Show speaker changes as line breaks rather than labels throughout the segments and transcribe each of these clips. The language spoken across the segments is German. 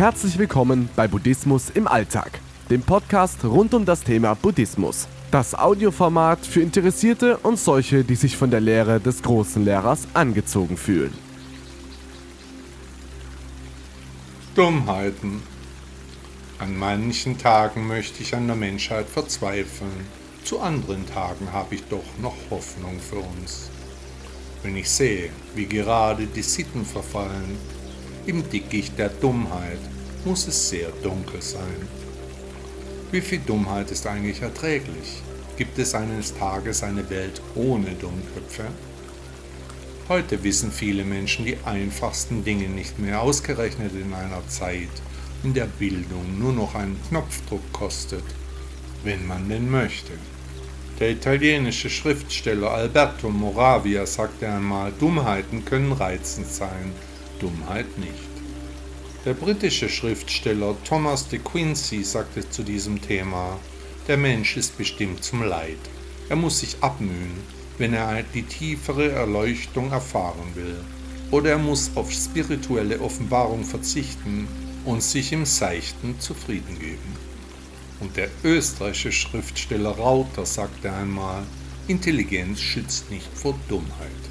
Herzlich willkommen bei Buddhismus im Alltag, dem Podcast rund um das Thema Buddhismus. Das Audioformat für Interessierte und solche, die sich von der Lehre des großen Lehrers angezogen fühlen.
Dummheiten. An manchen Tagen möchte ich an der Menschheit verzweifeln, zu anderen Tagen habe ich doch noch Hoffnung für uns. Wenn ich sehe, wie gerade die Sitten verfallen, im Dickicht der Dummheit muss es sehr dunkel sein. Wie viel Dummheit ist eigentlich erträglich? Gibt es eines Tages eine Welt ohne Dummköpfe? Heute wissen viele Menschen die einfachsten Dinge nicht mehr, ausgerechnet in einer Zeit, in der Bildung nur noch einen Knopfdruck kostet, wenn man denn möchte. Der italienische Schriftsteller Alberto Moravia sagte einmal, Dummheiten können reizend sein, Dummheit nicht. Der britische Schriftsteller Thomas de Quincey sagte zu diesem Thema, der Mensch ist bestimmt zum Leid. Er muss sich abmühen, wenn er die tiefere Erleuchtung erfahren will. Oder er muss auf spirituelle Offenbarung verzichten und sich im Seichten zufrieden geben. Und der österreichische Schriftsteller Rauter sagte einmal, Intelligenz schützt nicht vor Dummheit.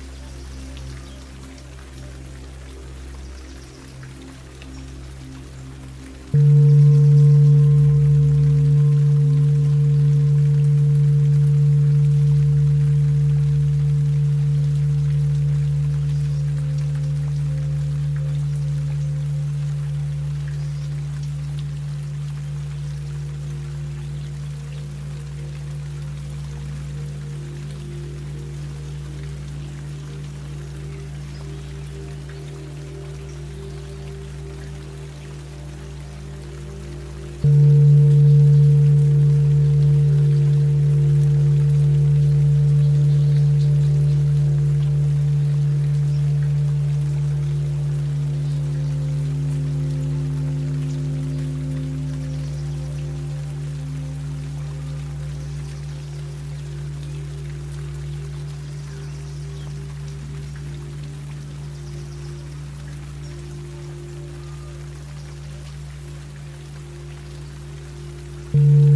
Mm-hmm.